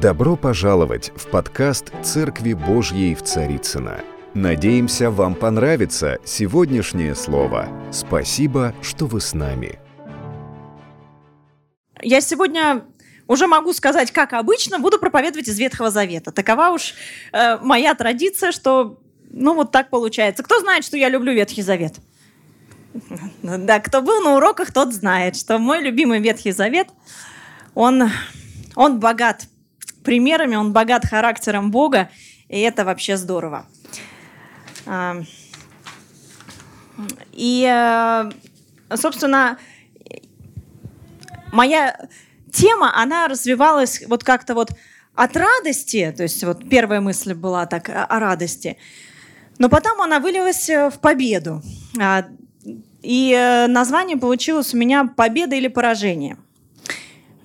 Добро пожаловать в подкаст «Церкви Божьей в Царицына. Надеемся, вам понравится сегодняшнее слово. Спасибо, что вы с нами. Я сегодня уже могу сказать, как обычно, буду проповедовать из Ветхого Завета. Такова уж э, моя традиция, что, ну, вот так получается. Кто знает, что я люблю Ветхий Завет? Да, кто был на уроках, тот знает, что мой любимый Ветхий Завет, он, он богат примерами, он богат характером Бога, и это вообще здорово. А, и, э, собственно, моя тема, она развивалась вот как-то вот от радости, то есть вот первая мысль была так о радости, но потом она вылилась э, в победу. А, и э, название получилось у меня «Победа или поражение».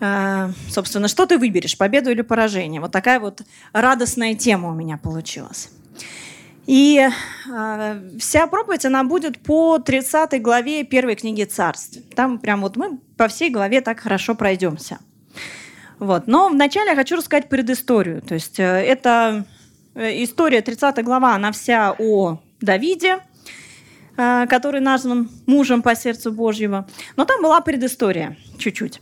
А, собственно, что ты выберешь, победу или поражение? Вот такая вот радостная тема у меня получилась. И э, вся проповедь, она будет по 30 главе первой книги царств. Там прям вот мы по всей главе так хорошо пройдемся. Вот. Но вначале я хочу рассказать предысторию. То есть э, это история, 30 глава, она вся о Давиде, э, который назван мужем по сердцу Божьего. Но там была предыстория чуть-чуть.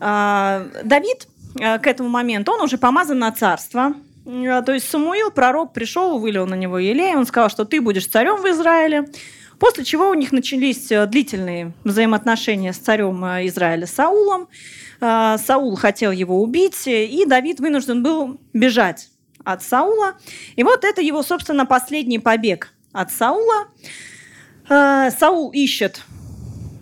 Э, Давид э, к этому моменту, он уже помазан на царство, а, то есть Самуил, пророк, пришел, вылил на него елей, он сказал, что ты будешь царем в Израиле. После чего у них начались э, длительные взаимоотношения с царем э, Израиля Саулом. А, Саул хотел его убить, и Давид вынужден был бежать от Саула. И вот это его, собственно, последний побег от Саула. А, Саул ищет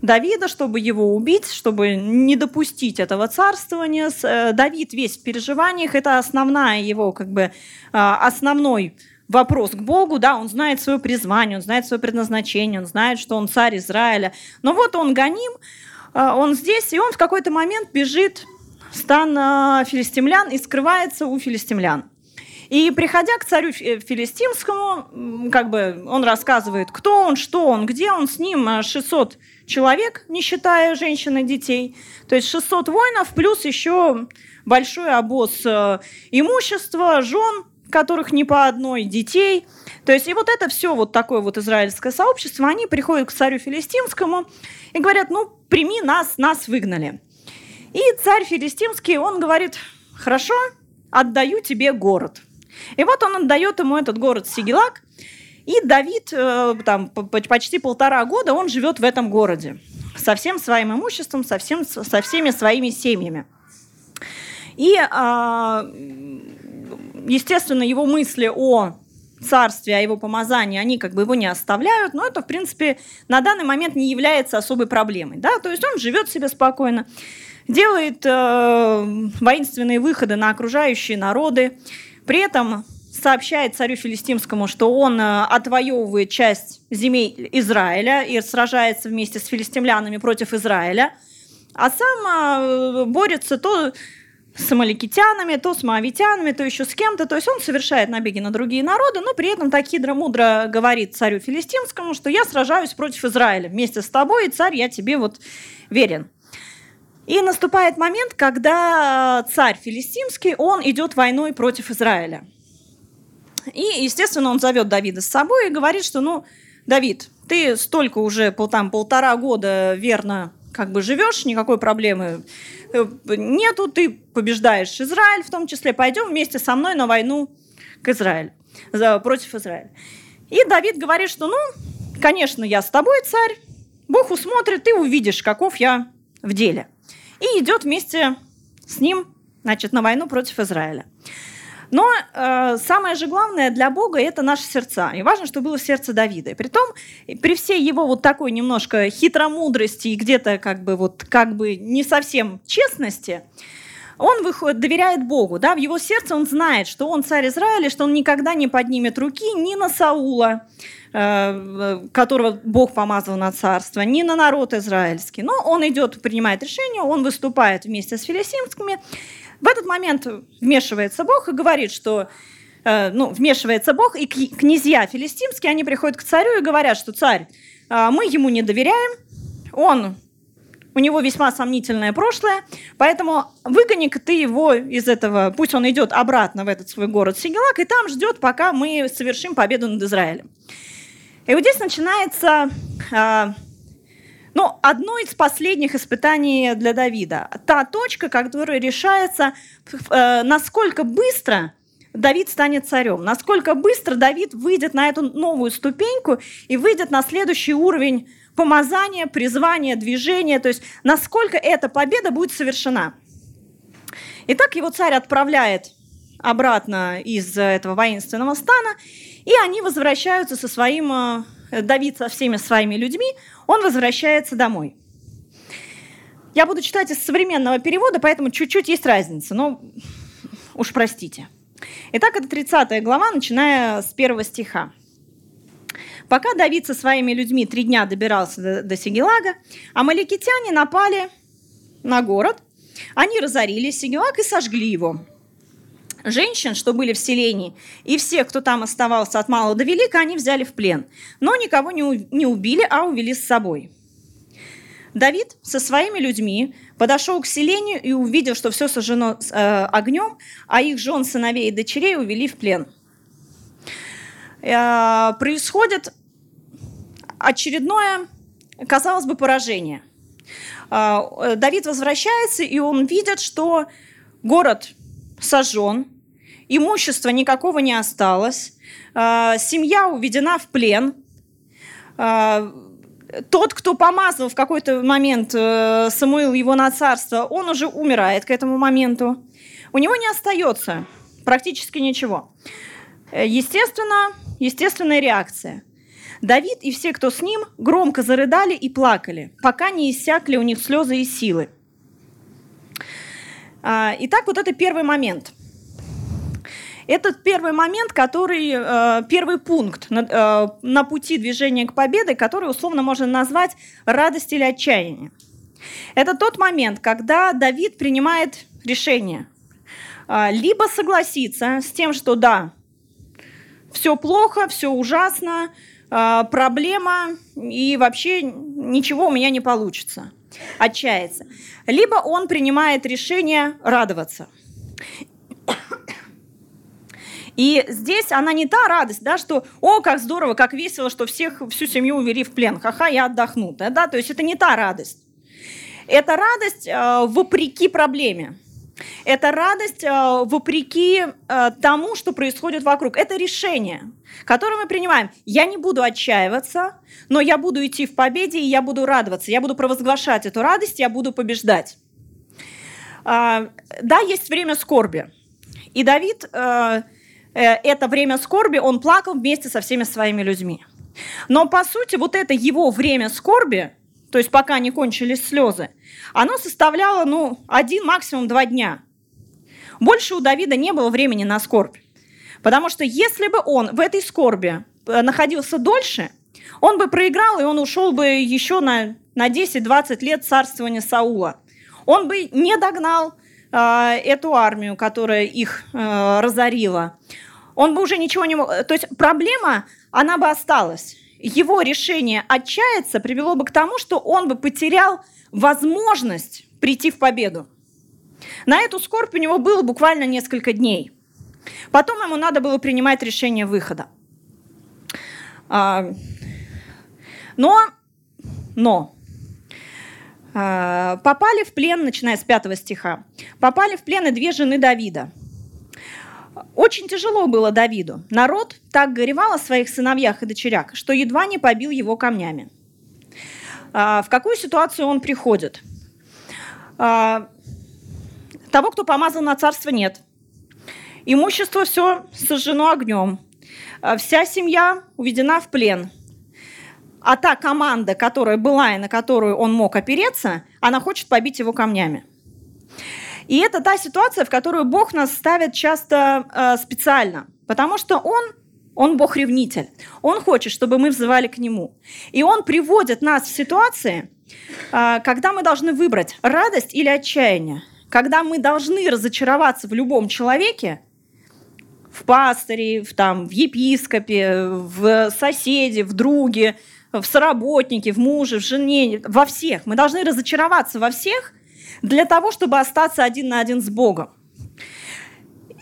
Давида, чтобы его убить, чтобы не допустить этого царствования. Э, Давид весь в переживаниях, это основная его, как бы, а, основной вопрос к Богу, да, он знает свое призвание, он знает свое предназначение, он знает, что он царь Израиля. Но вот он гоним, а, он здесь, и он в какой-то момент бежит в стан а, филистимлян и скрывается у филистимлян. И приходя к царю филистимскому, как бы он рассказывает, кто он, что он, где он, с ним 600 человек, не считая женщин и детей. То есть 600 воинов, плюс еще большой обоз э, имущества, жен, которых не по одной, детей. То есть и вот это все вот такое вот израильское сообщество, они приходят к царю филистимскому и говорят, ну, прими нас, нас выгнали. И царь филистимский, он говорит, хорошо, отдаю тебе город. И вот он отдает ему этот город Сигелак, и Давид э, там почти полтора года он живет в этом городе со всем своим имуществом, со, всем, со всеми своими семьями. И, а, естественно, его мысли о царстве, о его помазании, они как бы его не оставляют, но это, в принципе, на данный момент не является особой проблемой. Да? То есть он живет себе спокойно, делает э, воинственные выходы на окружающие народы, при этом сообщает царю филистимскому, что он э, отвоевывает часть земель Израиля и сражается вместе с филистимлянами против Израиля, а сам э, борется то с амаликитянами, то с моавитянами, то еще с кем-то. То есть он совершает набеги на другие народы, но при этом так хитро-мудро говорит царю филистимскому, что я сражаюсь против Израиля вместе с тобой, и царь, я тебе вот верен. И наступает момент, когда царь филистимский, он идет войной против Израиля. И, естественно, он зовет Давида с собой и говорит, что, ну, Давид, ты столько уже там, полтора года верно как бы живешь, никакой проблемы э, нету, ты побеждаешь Израиль в том числе, пойдем вместе со мной на войну к Израилю, против Израиля. И Давид говорит, что, ну, конечно, я с тобой, царь, Бог усмотрит, ты увидишь, каков я в деле. И идет вместе с ним, значит, на войну против Израиля. Но э, самое же главное для Бога это наши сердца. И важно, чтобы было сердце Давида. При том, при всей его вот такой немножко хитромудрости и где-то как бы вот как бы не совсем честности, он выходит, доверяет Богу, да, в его сердце он знает, что он царь Израиля, что он никогда не поднимет руки ни на Саула, э, которого Бог помазал на царство, ни на народ израильский. Но он идет, принимает решение, он выступает вместе с филистимскими, в этот момент вмешивается Бог и говорит, что э, ну, вмешивается Бог, и князья филистимские, они приходят к царю и говорят, что царь, э, мы ему не доверяем, он у него весьма сомнительное прошлое, поэтому выгони-ка ты его из этого, пусть он идет обратно в этот свой город Сигелак, и там ждет, пока мы совершим победу над Израилем. И вот здесь начинается э, ну, одно из последних испытаний для Давида. Та точка, которая решается, э, насколько быстро Давид станет царем, насколько быстро Давид выйдет на эту новую ступеньку и выйдет на следующий уровень помазания, призвания, движения, то есть насколько эта победа будет совершена. Итак, его царь отправляет обратно из этого воинственного стана, и они возвращаются со своим, э, Давид со всеми своими людьми, он возвращается домой. Я буду читать из современного перевода, поэтому чуть-чуть есть разница, но уж простите. Итак, это 30 глава, начиная с первого стиха. Пока Давид со своими людьми три дня добирался до, до Сигелага, амаликитяне напали на город, они разорили Сигелаг и сожгли его. Женщин, что были в селении, и всех, кто там оставался от малого до велика, они взяли в плен. Но никого не, не убили, а увели с собой. Давид со своими людьми подошел к селению и увидел, что все сожжено э, огнем, а их жен, сыновей и дочерей увели в плен. Э, происходит очередное, казалось бы, поражение. Э, Давид возвращается, и он видит, что город сожжен, имущества никакого не осталось, э, семья уведена в плен, э, тот, кто помазал в какой-то момент э, Самуил его на царство, он уже умирает к этому моменту. У него не остается практически ничего. Э, естественно, естественная реакция. Давид и все, кто с ним, громко зарыдали и плакали, пока не иссякли у них слезы и силы. А, итак, вот это первый момент. Этот первый момент, который, э, первый пункт на, э, на пути движения к победе, который условно можно назвать радость или отчаяние. Это тот момент, когда Давид принимает решение э, либо согласиться с тем, что да, все плохо, все ужасно, проблема, и вообще ничего у меня не получится, отчаяться. Либо он принимает решение радоваться. И здесь она не та радость, да, что «О, как здорово, как весело, что всех, всю семью увели в плен, ха-ха, я отдохну». Да, да? То есть это не та радость. Это радость э, вопреки проблеме. Это радость э, вопреки э, тому, что происходит вокруг. Это решение, которое мы принимаем. Я не буду отчаиваться, но я буду идти в победе, и я буду радоваться. Я буду провозглашать эту радость, я буду побеждать. Э, да, есть время скорби. И Давид Э, это время скорби он плакал вместе со всеми своими людьми. Но, по сути, вот это его время скорби, то есть пока не кончились слезы, оно составляло, ну, один, максимум два дня. Больше у Давида не было времени на скорбь. Потому что если бы он в этой скорби э, находился дольше, он бы проиграл, и он ушел бы еще на, на 10-20 лет царствования Саула. Он бы не догнал э, эту армию, которая их э, разорила он бы уже ничего не мог... То есть проблема, она бы осталась. Его решение отчаяться привело бы к тому, что он бы потерял возможность прийти в победу. На эту скорбь у него было буквально несколько дней. Потом ему надо было принимать решение выхода. А, но, но а, попали в плен, начиная с пятого стиха, попали в плен и две жены Давида – очень тяжело было Давиду. Народ так горевал о своих сыновьях и дочерях, что едва не побил его камнями. А, в какую ситуацию он приходит? А, того, кто помазал на царство, нет. Имущество все сожжено огнем. А, вся семья уведена в плен. А та команда, которая была и на которую он мог опереться, она хочет побить его камнями. И это та ситуация, в которую Бог нас ставит часто э, специально, потому что Он он Бог-ревнитель. Он хочет, чтобы мы взывали к Нему. И Он приводит нас в ситуации, э, когда мы должны выбрать радость или отчаяние. Когда мы должны разочароваться в любом человеке, в пастыре, в, там, в епископе, в соседе, в друге, в соработнике, в муже, в жене, во всех. Мы должны разочароваться во всех для того, чтобы остаться один на один с Богом.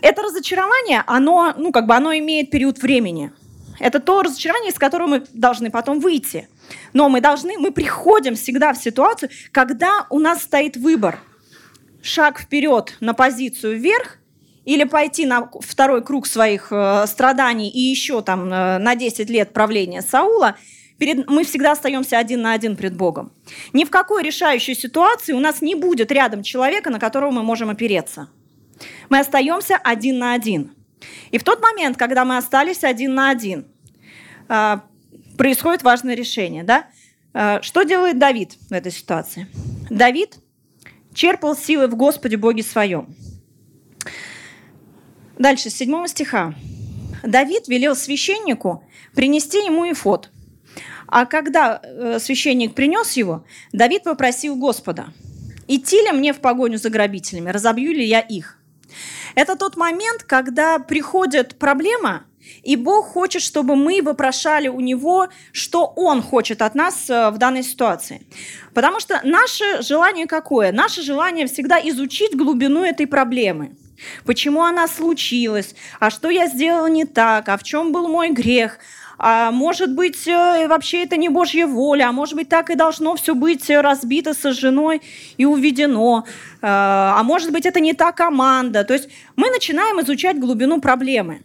Это разочарование, оно, ну, как бы оно имеет период времени. Это то разочарование, из которого мы должны потом выйти. Но мы должны, мы приходим всегда в ситуацию, когда у нас стоит выбор. Шаг вперед на позицию вверх или пойти на второй круг своих э, страданий и еще там э, на 10 лет правления Саула, перед, мы всегда остаемся один на один пред Богом. Ни в какой решающей ситуации у нас не будет рядом человека, на которого мы можем опереться. Мы остаемся один на один. И в тот момент, когда мы остались один на один, э, происходит важное решение. Да? Э, что делает Давид в этой ситуации? Давид черпал силы в Господе Боге своем. Дальше, с 7 стиха. Давид велел священнику принести ему эфот. А когда э, священник принес его, Давид попросил Господа, идти ли мне в погоню за грабителями, разобью ли я их. Это тот момент, когда приходит проблема, и Бог хочет, чтобы мы вопрошали у Него, что Он хочет от нас э, в данной ситуации. Потому что наше желание какое? Наше желание всегда изучить глубину этой проблемы. Почему она случилась? А что я сделала не так? А в чем был мой грех? А может быть, э, вообще это не Божья воля, а может быть, так и должно все быть разбито со женой и уведено. А может быть, это не та команда. То есть мы начинаем изучать глубину проблемы.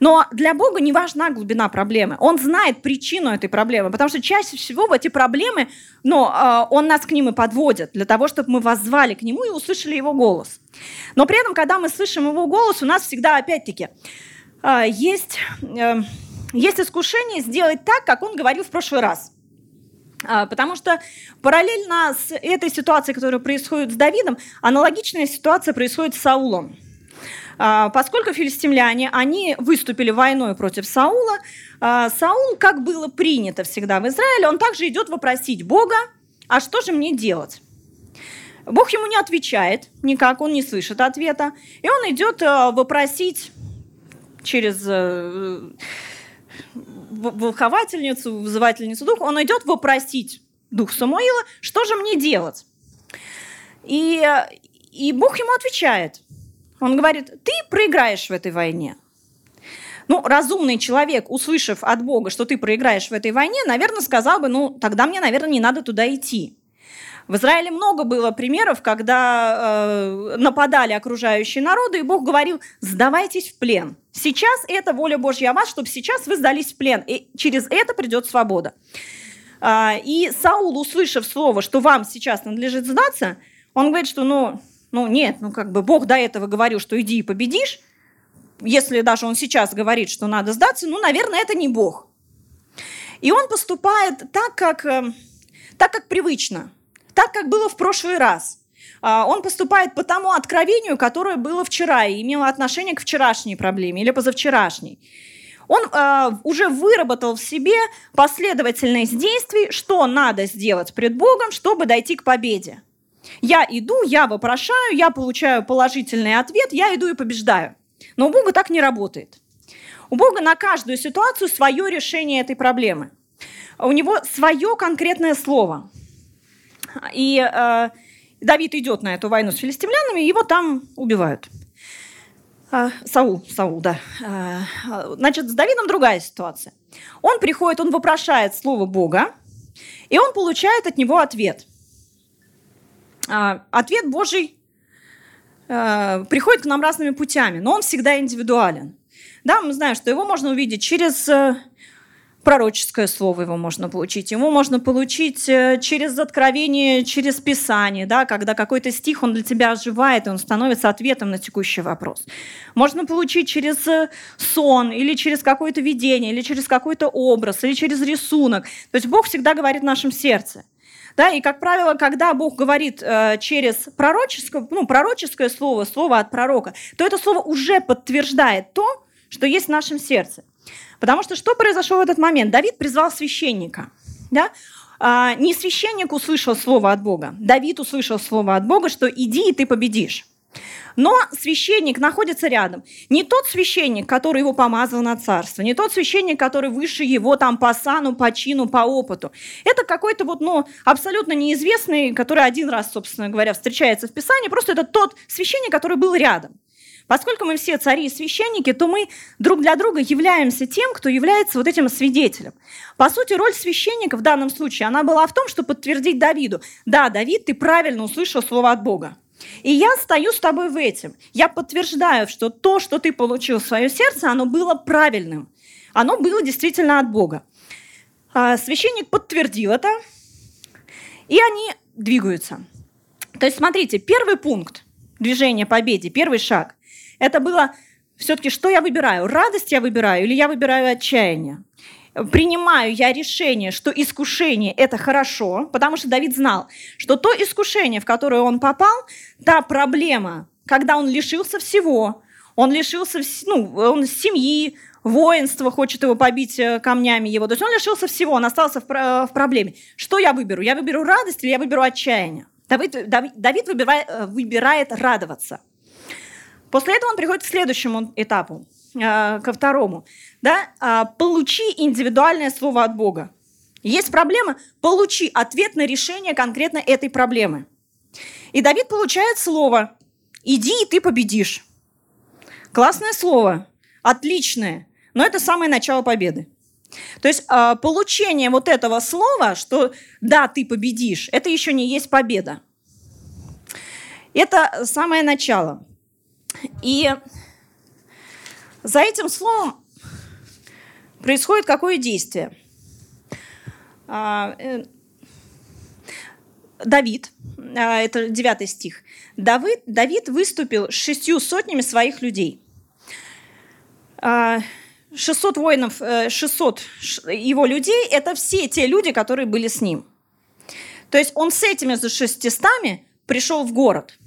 Но для Бога не важна глубина проблемы. Он знает причину этой проблемы, потому что чаще всего в эти проблемы, ну, э, Он нас к ним и подводит, для того, чтобы мы воззвали к Нему и услышали Его голос. Но при этом, когда мы слышим Его голос, у нас всегда, опять-таки, э, есть, э, есть искушение сделать так, как Он говорил в прошлый раз. Потому что параллельно с этой ситуацией, которая происходит с Давидом, аналогичная ситуация происходит с Саулом. А, поскольку филистимляне, они выступили войной против Саула, а, Саул, как было принято всегда в Израиле, он также идет вопросить Бога, а что же мне делать? Бог ему не отвечает никак, он не слышит ответа. И он идет а, вопросить через э, волховательницу, вызывательницу духа, он идет вопросить дух Самуила, что же мне делать? И, и Бог ему отвечает – он говорит, ты проиграешь в этой войне. Ну, разумный человек, услышав от Бога, что ты проиграешь в этой войне, наверное, сказал бы, ну, тогда мне, наверное, не надо туда идти. В Израиле много было примеров, когда э, нападали окружающие народы, и Бог говорил, сдавайтесь в плен. Сейчас это воля Божья о вас, чтобы сейчас вы сдались в плен, и через это придет свобода. Э, и Саул, услышав слово, что вам сейчас надлежит сдаться, он говорит, что, ну, ну нет, ну как бы Бог до этого говорил, что иди и победишь. Если даже он сейчас говорит, что надо сдаться, ну, наверное, это не Бог. И он поступает так, как, э, так, как привычно, так, как было в прошлый раз. А, он поступает по тому откровению, которое было вчера и имело отношение к вчерашней проблеме или позавчерашней. Он э, уже выработал в себе последовательность действий, что надо сделать пред Богом, чтобы дойти к победе. Я иду, я вопрошаю, я получаю положительный ответ, я иду и побеждаю. Но у Бога так не работает. У Бога на каждую ситуацию свое решение этой проблемы. У него свое конкретное слово. И э, Давид идет на эту войну с филистимлянами, его там убивают. Э, Саул, Саул, да. Э, значит, с Давидом другая ситуация. Он приходит, он вопрошает слово Бога, и он получает от него ответ – а, ответ Божий приходит к нам разными путями, но он всегда индивидуален. Да, мы знаем, что его можно увидеть через э, пророческое слово его можно получить. Его можно получить э, через откровение, через Писание, да, когда какой-то стих, он для тебя оживает, и он становится ответом на текущий вопрос. Можно получить через э, сон, или через какое-то видение, или через какой-то образ, или через рисунок. То есть Бог всегда говорит в нашем сердце. Да, и, как правило, когда Бог говорит э, через пророческое, ну, пророческое слово, слово от пророка, то это слово уже подтверждает то, что есть в нашем сердце. Потому что что произошло в этот момент? Давид призвал священника. Да? А, не священник услышал слово от Бога. Давид услышал слово от Бога, что иди и ты победишь. Но священник находится рядом. Не тот священник, который его помазал на царство, не тот священник, который выше его там по сану, по чину, по опыту. Это какой-то вот, ну, абсолютно неизвестный, который один раз, собственно говоря, встречается в Писании. Просто это тот священник, который был рядом. Поскольку мы все цари и священники, то мы друг для друга являемся тем, кто является вот этим свидетелем. По сути, роль священника в данном случае, она была в том, чтобы подтвердить Давиду. Да, Давид, ты правильно услышал слово от Бога. И я стою с тобой в этом. Я подтверждаю, что то, что ты получил в свое сердце, оно было правильным. Оно было действительно от Бога. А священник подтвердил это, и они двигаются. То есть, смотрите, первый пункт движения победе, первый шаг, это было все-таки, что я выбираю? Радость я выбираю или я выбираю отчаяние? принимаю я решение, что искушение – это хорошо, потому что Давид знал, что то искушение, в которое он попал, та проблема, когда он лишился всего, он лишился ну, он семьи, воинство хочет его побить э, камнями его. То есть он лишился всего, он остался в, в проблеме. Что я выберу? Я выберу радость или я выберу отчаяние? Давид, Давид, Давид выбирает, э, выбирает радоваться. После этого он приходит к следующему этапу, э, ко второму да, а, получи индивидуальное слово от Бога. Есть проблема, получи ответ на решение конкретно этой проблемы. И Давид получает слово «иди, и ты победишь». Классное слово, отличное, но это самое начало победы. То есть а, получение вот этого слова, что «да, ты победишь», это еще не есть победа. Это самое начало. И за этим словом происходит какое действие? А, э, Давид, а, это 9 стих, Давид, Давид выступил с шестью сотнями своих людей. 600 а, воинов, 600 э, его людей – это все те люди, которые были с ним. То есть он с этими за шестистами пришел в город.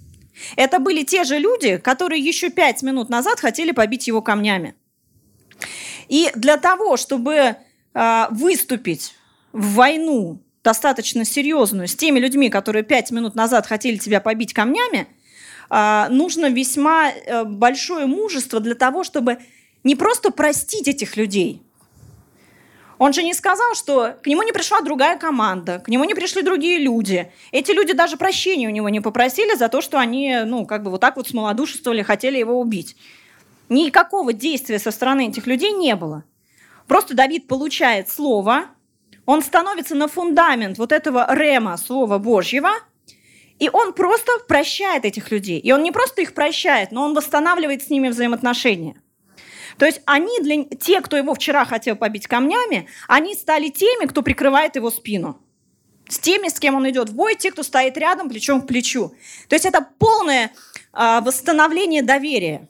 Это были те же люди, которые еще пять минут назад хотели побить его камнями. И для того, чтобы э, выступить в войну достаточно серьезную с теми людьми, которые пять минут назад хотели тебя побить камнями, э, нужно весьма э, большое мужество для того, чтобы не просто простить этих людей. Он же не сказал, что к нему не пришла другая команда, к нему не пришли другие люди. Эти люди даже прощения у него не попросили за то, что они, ну, как бы вот так вот смолодушествовали, хотели его убить. Никакого действия со стороны этих людей не было. Просто Давид получает слово, он становится на фундамент вот этого рема, слова Божьего, и он просто прощает этих людей. И он не просто их прощает, но он восстанавливает с ними взаимоотношения. То есть они, для, те, кто его вчера хотел побить камнями, они стали теми, кто прикрывает его спину. С теми, с кем он идет в бой, те, кто стоит рядом, плечом к плечу. То есть это полное э, восстановление доверия.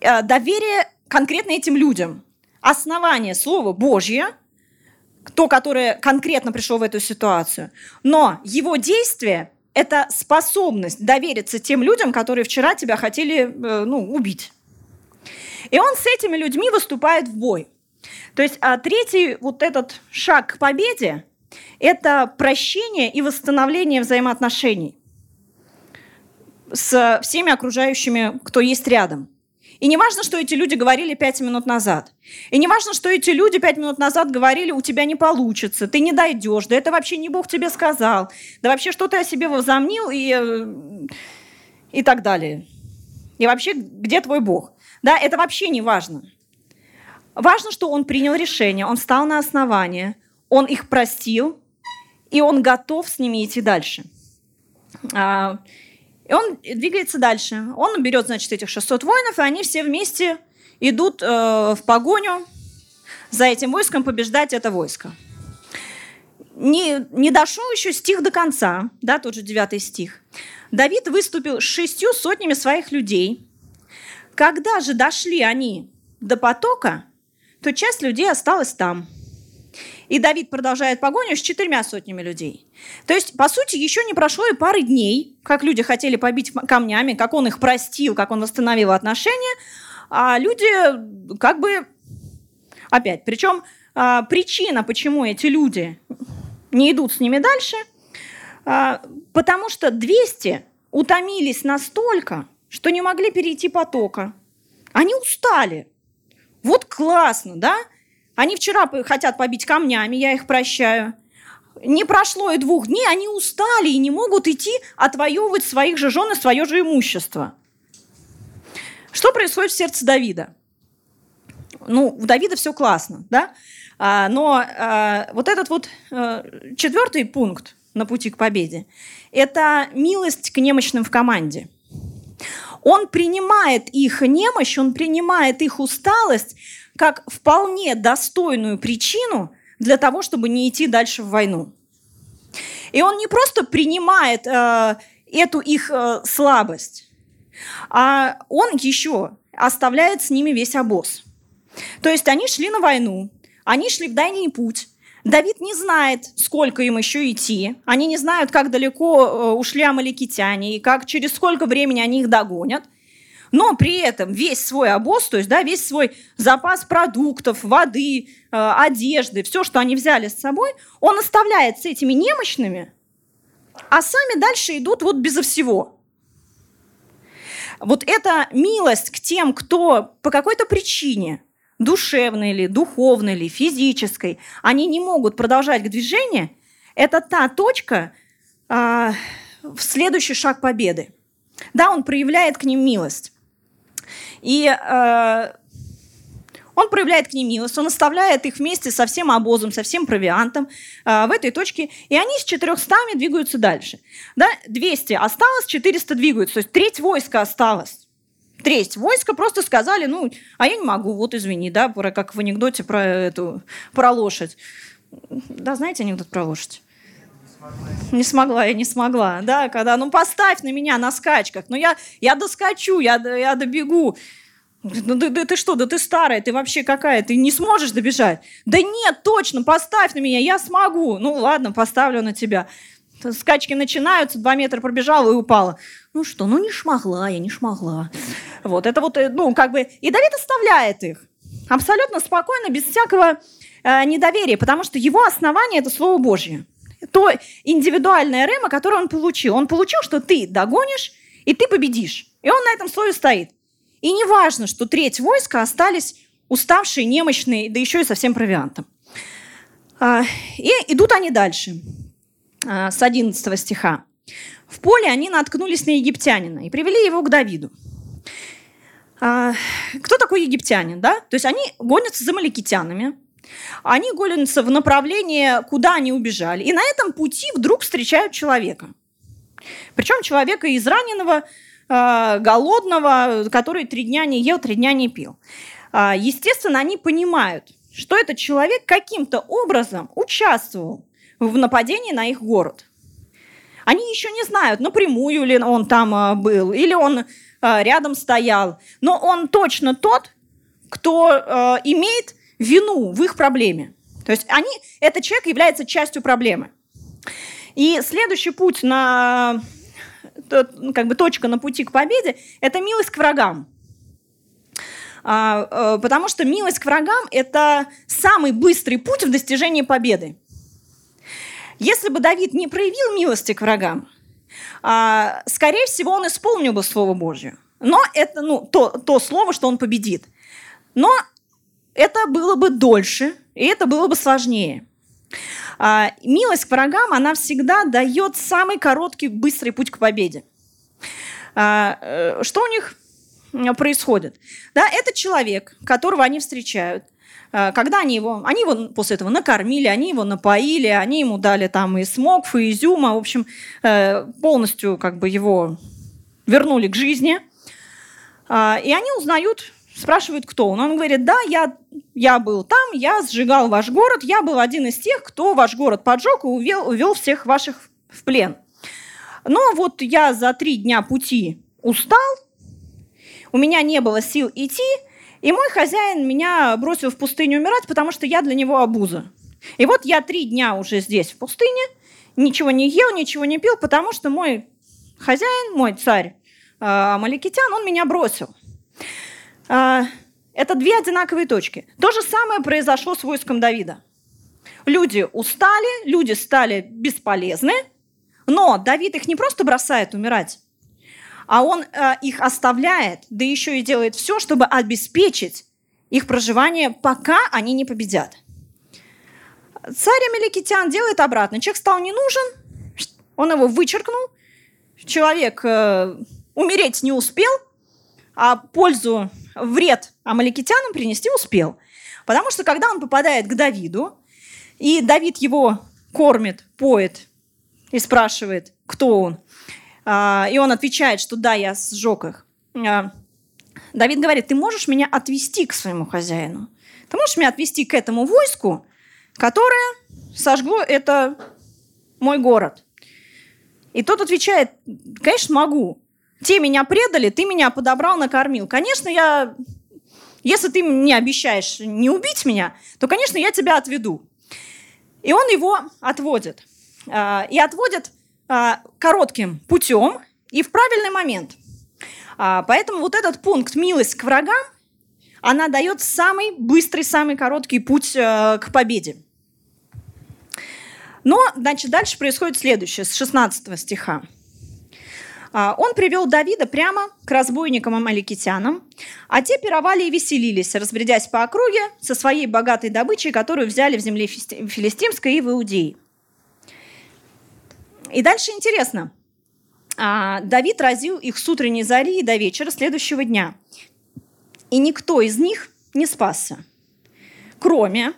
Э, доверие конкретно этим людям. Основание Слова Божье, то, которое конкретно пришло в эту ситуацию. Но его действие – это способность довериться тем людям, которые вчера тебя хотели э, ну, убить. И он с этими людьми выступает в бой. То есть а третий вот этот шаг к победе – это прощение и восстановление взаимоотношений с всеми окружающими, кто есть рядом – и не важно, что эти люди говорили пять минут назад. И не важно, что эти люди пять минут назад говорили, у тебя не получится, ты не дойдешь, да это вообще не Бог тебе сказал, да вообще что ты о себе возомнил и, э, и так далее. И вообще, где твой Бог? Да, это вообще не важно. Важно, что он принял решение, он встал на основание, он их простил, и он готов с ними идти дальше. А, и он двигается дальше. Он берет, значит, этих 600 воинов, и они все вместе идут э, в погоню за этим войском побеждать это войско. Не, не дошел еще стих до конца, да, тот же девятый стих. Давид выступил с шестью сотнями своих людей. Когда же дошли они до потока, то часть людей осталась там – и Давид продолжает погоню с четырьмя сотнями людей. То есть, по сути, еще не прошло и пары дней, как люди хотели побить камнями, как он их простил, как он восстановил отношения, а люди как бы опять. Причем а, причина, почему эти люди не идут с ними дальше, а, потому что 200 утомились настолько, что не могли перейти потока. Они устали. Вот классно, да? Они вчера хотят побить камнями, я их прощаю. Не прошло и двух дней, они устали и не могут идти отвоевывать своих же жен и свое же имущество. Что происходит в сердце Давида? Ну, у Давида все классно, да? А, но а, вот этот вот а, четвертый пункт на пути к победе – это милость к немощным в команде. Он принимает их немощь, он принимает их усталость как вполне достойную причину для того, чтобы не идти дальше в войну. И он не просто принимает э, эту их э, слабость, а он еще оставляет с ними весь обоз. То есть они шли на войну, они шли в дальний путь. Давид не знает, сколько им еще идти. Они не знают, как далеко э, ушли амаликитяне и как, через сколько времени они их догонят. Но при этом весь свой обоз, то есть да, весь свой запас продуктов, воды, э, одежды, все, что они взяли с собой, он оставляет с этими немощными, а сами дальше идут вот безо всего. Вот эта милость к тем, кто по какой-то причине душевной или духовной или физической, они не могут продолжать к движению, это та точка а, в следующий шаг победы. Да, он проявляет к ним милость. И э, он проявляет к ним милость, он оставляет их вместе со всем обозом, со всем провиантом э, в этой точке, и они с 400 двигаются дальше. Да? 200 осталось, 400 двигаются, то есть треть войска осталось треть войска просто сказали, ну, а я не могу, вот извини, да, про, как в анекдоте про эту, про лошадь. Да, знаете анекдот про лошадь? Не смогла, я не смогла, да, когда, ну, поставь на меня на скачках, ну, я, я доскочу, я, я добегу. Ну, да, да ты что, да ты старая, ты вообще какая, ты не сможешь добежать. Да нет, точно, поставь на меня, я смогу. Ну, ладно, поставлю на тебя. Скачки начинаются, два метра пробежала и упала. Ну что, ну не шмогла, я не шмогла. Вот, это вот, э, ну, как бы... И Давид оставляет их. Абсолютно спокойно, без всякого э, недоверия, потому что его основание – это Слово Божье. То индивидуальное рема, которое он получил. Он получил, что ты догонишь, и ты победишь. И он на этом слове стоит. И не важно, что треть войска остались уставшие, немощные, да еще и совсем провиантом. А, и идут они дальше, с 11 стиха. В поле они наткнулись на египтянина и привели его к Давиду. А, кто такой египтянин? Да? То есть они гонятся за маликитянами, они гонятся в направлении, куда они убежали. И на этом пути вдруг встречают человека. Причем человека израненного, а, голодного, который три дня не ел, три дня не пил. А, естественно, они понимают, что этот человек каким-то образом участвовал в нападении на их город. Они еще не знают, напрямую ли он там а, был, или он а, рядом стоял. Но он точно тот, кто а, имеет вину в их проблеме. То есть они, этот человек является частью проблемы. И следующий путь на как бы точка на пути к победе – это милость к врагам. Потому что милость к врагам – это самый быстрый путь в достижении победы. Если бы Давид не проявил милости к врагам, а, скорее всего, он исполнил бы Слово Божье. Но это ну, то, то слово, что он победит. Но это было бы дольше, и это было бы сложнее. А, милость к врагам, она всегда дает самый короткий, быстрый путь к победе. А, э, что у них происходит? Да, это человек, которого они встречают – когда они его, они его после этого накормили, они его напоили, они ему дали там и смокв, и изюма, в общем, э, полностью как бы его вернули к жизни. А, и они узнают, спрашивают, кто он. Он говорит, да, я, я был там, я сжигал ваш город, я был один из тех, кто ваш город поджег и увел, увел всех ваших в плен. Но вот я за три дня пути устал, у меня не было сил идти, и мой хозяин меня бросил в пустыню умирать, потому что я для него обуза. И вот я три дня уже здесь, в пустыне, ничего не ел, ничего не пил, потому что мой хозяин, мой царь э, Маликитян, он меня бросил. Э, это две одинаковые точки. То же самое произошло с войском Давида. Люди устали, люди стали бесполезны, но Давид их не просто бросает умирать, а он э, их оставляет, да еще и делает все, чтобы обеспечить их проживание, пока они не победят. Царь Амеликитян делает обратно. Человек стал не нужен, он его вычеркнул, человек э, умереть не успел, а пользу, вред амаликитянам принести успел. Потому что когда он попадает к Давиду, и Давид его кормит, поет и спрашивает, кто он, и он отвечает, что да, я сжег их. А, Давид говорит, ты можешь меня отвести к своему хозяину? Ты можешь меня отвести к этому войску, которое сожгло это мой город? И тот отвечает, конечно, могу. Те меня предали, ты меня подобрал, накормил. Конечно, я... Если ты мне обещаешь не убить меня, то, конечно, я тебя отведу. И он его отводит. А, и отводит а, коротким путем и в правильный момент. А, поэтому вот этот пункт «милость к врагам» она дает самый быстрый, самый короткий путь э, к победе. Но, значит, дальше происходит следующее, с 16 стиха. А, он привел Давида прямо к разбойникам-амаликитянам, а те пировали и веселились, разбредясь по округе со своей богатой добычей, которую взяли в земле филистимской и в Иудее. И дальше интересно. А, Давид разил их с утренней зари до вечера следующего дня. И никто из них не спасся. Кроме,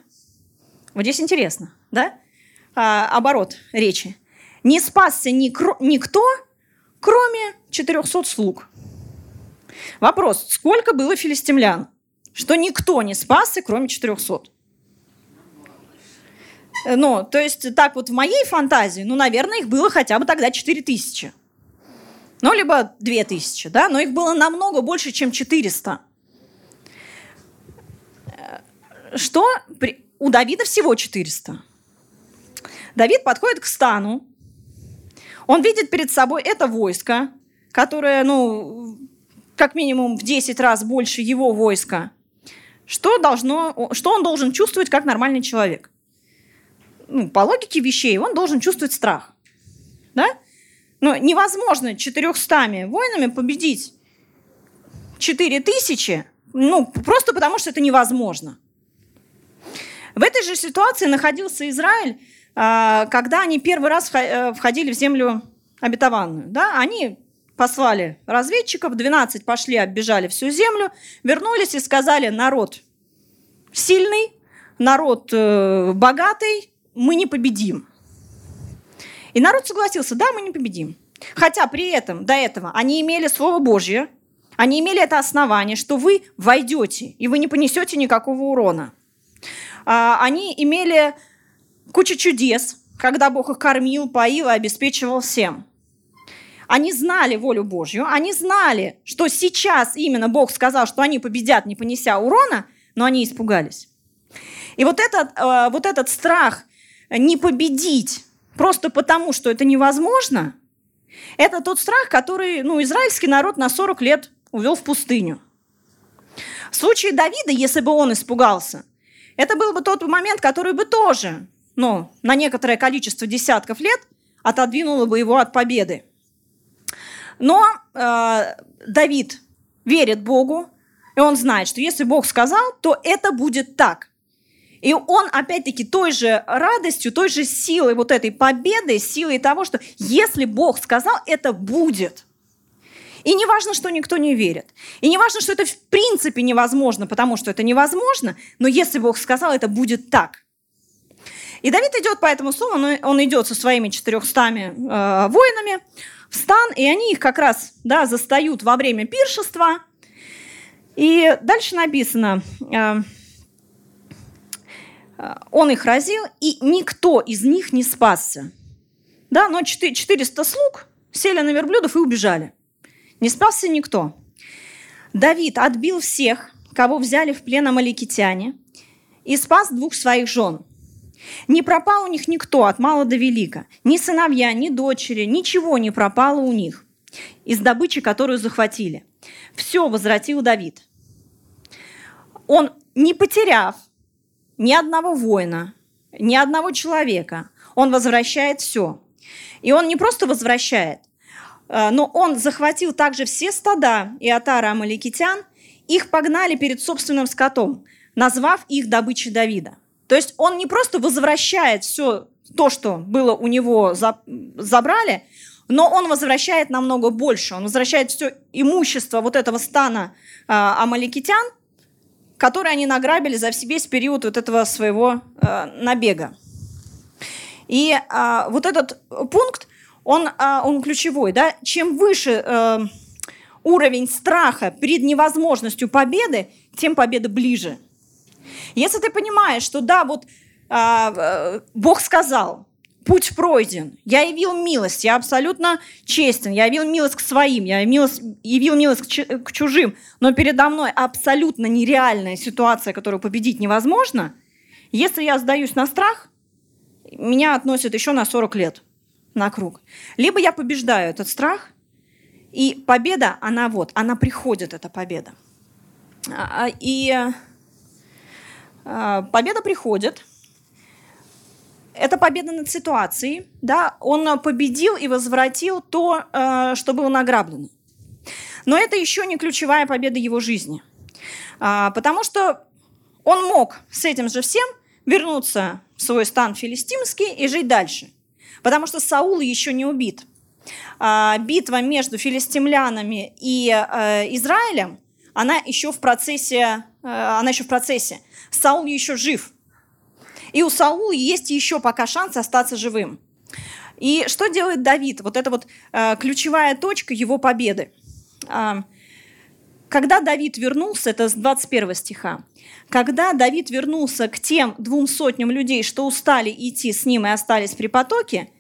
вот здесь интересно, да, а, оборот речи. Не спасся ни, никто, кроме 400 слуг. Вопрос, сколько было филистимлян? Что никто не спасся, кроме 400. Ну, то есть так вот в моей фантазии, ну, наверное, их было хотя бы тогда 4 тысячи. Ну, либо 2 тысячи, да, но их было намного больше, чем 400. Что при... у Давида всего 400. Давид подходит к стану, он видит перед собой это войско, которое, ну, как минимум в 10 раз больше его войска. Что, должно, что он должен чувствовать как нормальный человек? Ну, по логике вещей, он должен чувствовать страх. Да? Но невозможно 400 воинами победить 4000, ну, просто потому что это невозможно. В этой же ситуации находился Израиль, а, когда они первый раз э, входили в землю обетованную. Да? Они послали разведчиков, 12 пошли, оббежали всю землю, вернулись и сказали, народ сильный, народ э, богатый, мы не победим. И народ согласился, да, мы не победим. Хотя при этом, до этого, они имели Слово Божье, они имели это основание, что вы войдете, и вы не понесете никакого урона. А, они имели кучу чудес, когда Бог их кормил, поил и обеспечивал всем. Они знали волю Божью, они знали, что сейчас именно Бог сказал, что они победят, не понеся урона, но они испугались. И вот этот, э, вот этот страх не победить просто потому, что это невозможно, это тот страх, который ну, израильский народ на 40 лет увел в пустыню. В случае Давида, если бы он испугался, это был бы тот момент, который бы тоже ну, на некоторое количество десятков лет отодвинуло бы его от победы. Но э, Давид верит Богу, и он знает, что если Бог сказал, то это будет так. И он, опять-таки, той же радостью, той же силой вот этой победы, силой того, что если Бог сказал, это будет. И не важно, что никто не верит. И не важно, что это в принципе невозможно, потому что это невозможно, но если Бог сказал, это будет так. И Давид идет по этому слову, он идет со своими 400 э, воинами в стан, и они их как раз да, застают во время пиршества. И дальше написано, э, он их разил, и никто из них не спасся. Да, но 400 слуг сели на верблюдов и убежали. Не спасся никто. Давид отбил всех, кого взяли в плен амаликитяне, и спас двух своих жен. Не пропал у них никто от мала до велика. Ни сыновья, ни дочери, ничего не пропало у них из добычи, которую захватили. Все возвратил Давид. Он, не потеряв ни одного воина, ни одного человека. Он возвращает все. И он не просто возвращает, э, но он захватил также все стада и отары амаликитян, их погнали перед собственным скотом, назвав их добычей Давида. То есть он не просто возвращает все то, что было у него, забрали, но он возвращает намного больше. Он возвращает все имущество вот этого стана э, амаликитян, которое они награбили за весь период вот этого своего э, набега. И э, вот этот пункт, он, э, он ключевой. Да? Чем выше э, уровень страха перед невозможностью победы, тем победа ближе. Если ты понимаешь, что да, вот э, Бог сказал, путь пройден. Я явил милость, я абсолютно честен, я явил милость к своим, я явил, явил милость к, к чужим, но передо мной абсолютно нереальная ситуация, которую победить невозможно. Если я сдаюсь на страх, меня относят еще на 40 лет на круг. Либо я побеждаю этот страх, и победа, она вот, она приходит, эта победа. А, а, и а, победа приходит, это победа над ситуацией, да, он победил и возвратил то, э, что было награблено. Но это еще не ключевая победа его жизни, а, потому что он мог с этим же всем вернуться в свой стан филистимский и жить дальше, потому что Саул еще не убит. А, битва между филистимлянами и э, Израилем, она еще в процессе, э, она еще в процессе. Саул еще жив – и у Саула есть еще пока шанс остаться живым. И что делает Давид? Вот это вот э, ключевая точка его победы. Э, когда Давид вернулся, это с 21 стиха, когда Давид вернулся к тем двум сотням людей, что устали идти с ним и остались при потоке,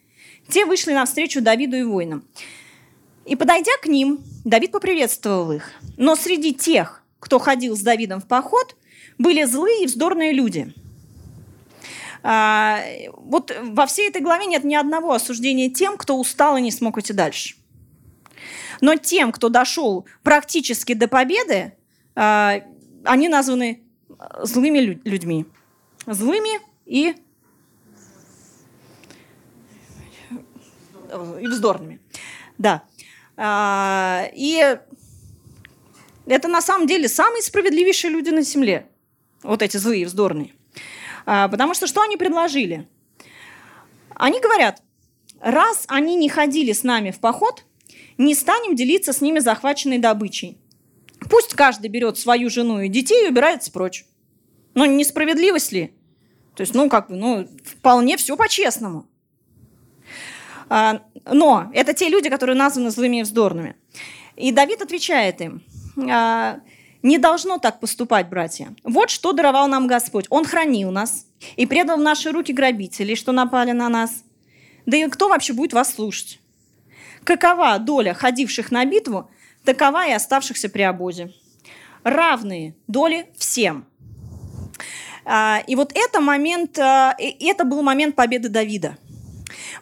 те вышли навстречу Давиду и воинам. И подойдя к ним, Давид поприветствовал их. Но среди тех, кто ходил с Давидом в поход, были злые и вздорные люди – а, вот во всей этой главе нет ни одного осуждения тем, кто устал и не смог идти дальше. Но тем, кто дошел практически до победы, а, они названы злыми людьми. Злыми и, и вздорными. Да. А, и это на самом деле самые справедливейшие люди на земле. Вот эти злые вздорные. А, потому что что они предложили? Они говорят, раз они не ходили с нами в поход, не станем делиться с ними захваченной добычей. Пусть каждый берет свою жену и детей и убирается прочь. Но несправедливость ли? То есть, ну, как бы, ну, вполне все по-честному. А, но это те люди, которые названы злыми и вздорными. И Давид отвечает им, а, не должно так поступать, братья. Вот что даровал нам Господь. Он хранил нас и предал в наши руки грабителей, что напали на нас. Да и кто вообще будет вас слушать? Какова доля ходивших на битву, такова и оставшихся при обозе. Равные доли всем. А, и вот это момент, а, это был момент победы Давида.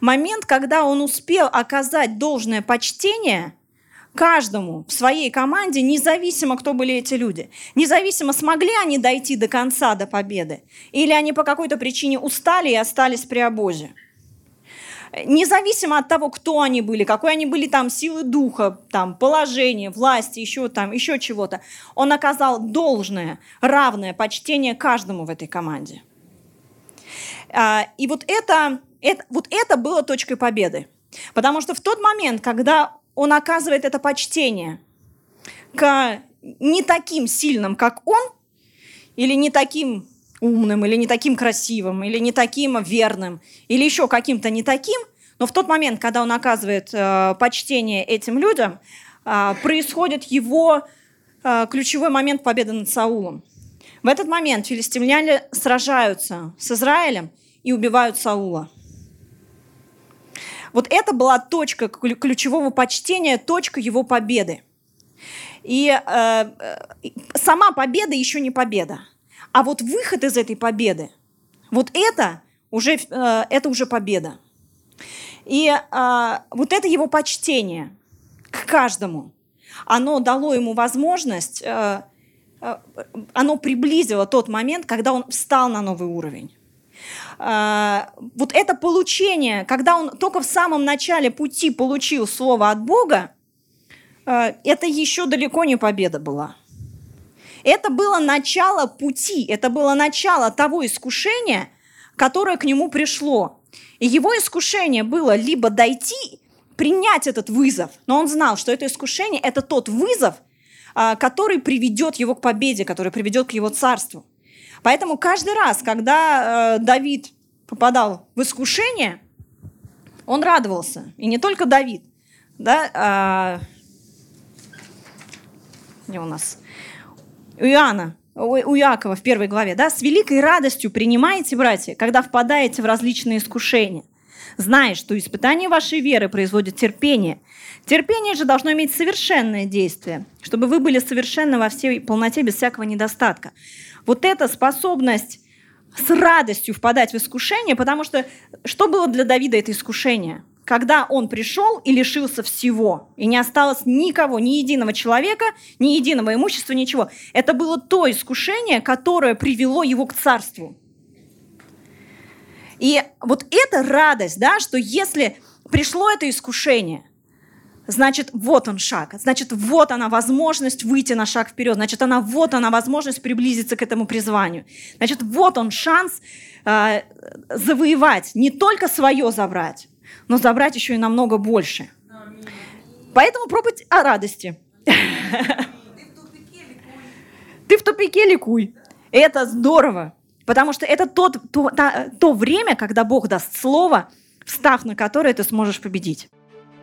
Момент, когда он успел оказать должное почтение – каждому в своей команде, независимо, кто были эти люди. Независимо, смогли они дойти до конца, до победы, или они по какой-то причине устали и остались при обозе. Независимо от того, кто они были, какой они были там силы духа, там, положение, власти, еще там, еще чего-то, он оказал должное, равное почтение каждому в этой команде. А, и вот это, это, вот это было точкой победы. Потому что в тот момент, когда он оказывает это почтение к не таким сильным, как он, или не таким умным, или не таким красивым, или не таким верным, или еще каким-то не таким, но в тот момент, когда он оказывает э, почтение этим людям, э, происходит его э, ключевой момент победы над Саулом. В этот момент филистимляне сражаются с Израилем и убивают Саула. Вот это была точка ключевого почтения, точка его победы. И э, э, сама победа еще не победа. А вот выход из этой победы, вот это уже, э, это уже победа. И э, вот это его почтение к каждому, оно дало ему возможность, э, э, оно приблизило тот момент, когда он встал на новый уровень. А, вот это получение, когда он только в самом начале пути получил слово от Бога, а, это еще далеко не победа была. Это было начало пути, это было начало того искушения, которое к нему пришло. И его искушение было либо дойти, принять этот вызов, но он знал, что это искушение – это тот вызов, а, который приведет его к победе, который приведет к его царству. Поэтому каждый раз, когда э, Давид попадал в искушение, он радовался. И не только Давид. Да, а... Где у нас? У Иоанна, у Иакова в первой главе. Да, «С великой радостью принимаете, братья, когда впадаете в различные искушения, зная, что испытание вашей веры производит терпение. Терпение же должно иметь совершенное действие, чтобы вы были совершенны во всей полноте без всякого недостатка вот эта способность с радостью впадать в искушение, потому что что было для Давида это искушение? Когда он пришел и лишился всего, и не осталось никого, ни единого человека, ни единого имущества, ничего. Это было то искушение, которое привело его к царству. И вот эта радость, да, что если пришло это искушение – значит, вот он шаг, значит, вот она возможность выйти на шаг вперед, значит, она вот она возможность приблизиться к этому призванию, значит, вот он шанс э, завоевать, не только свое забрать, но забрать еще и намного больше. Поэтому пробуйте о радости. Ты в тупике ликуй. Это здорово, потому что это тот, то, то, то время, когда Бог даст слово, встав на которое ты сможешь победить.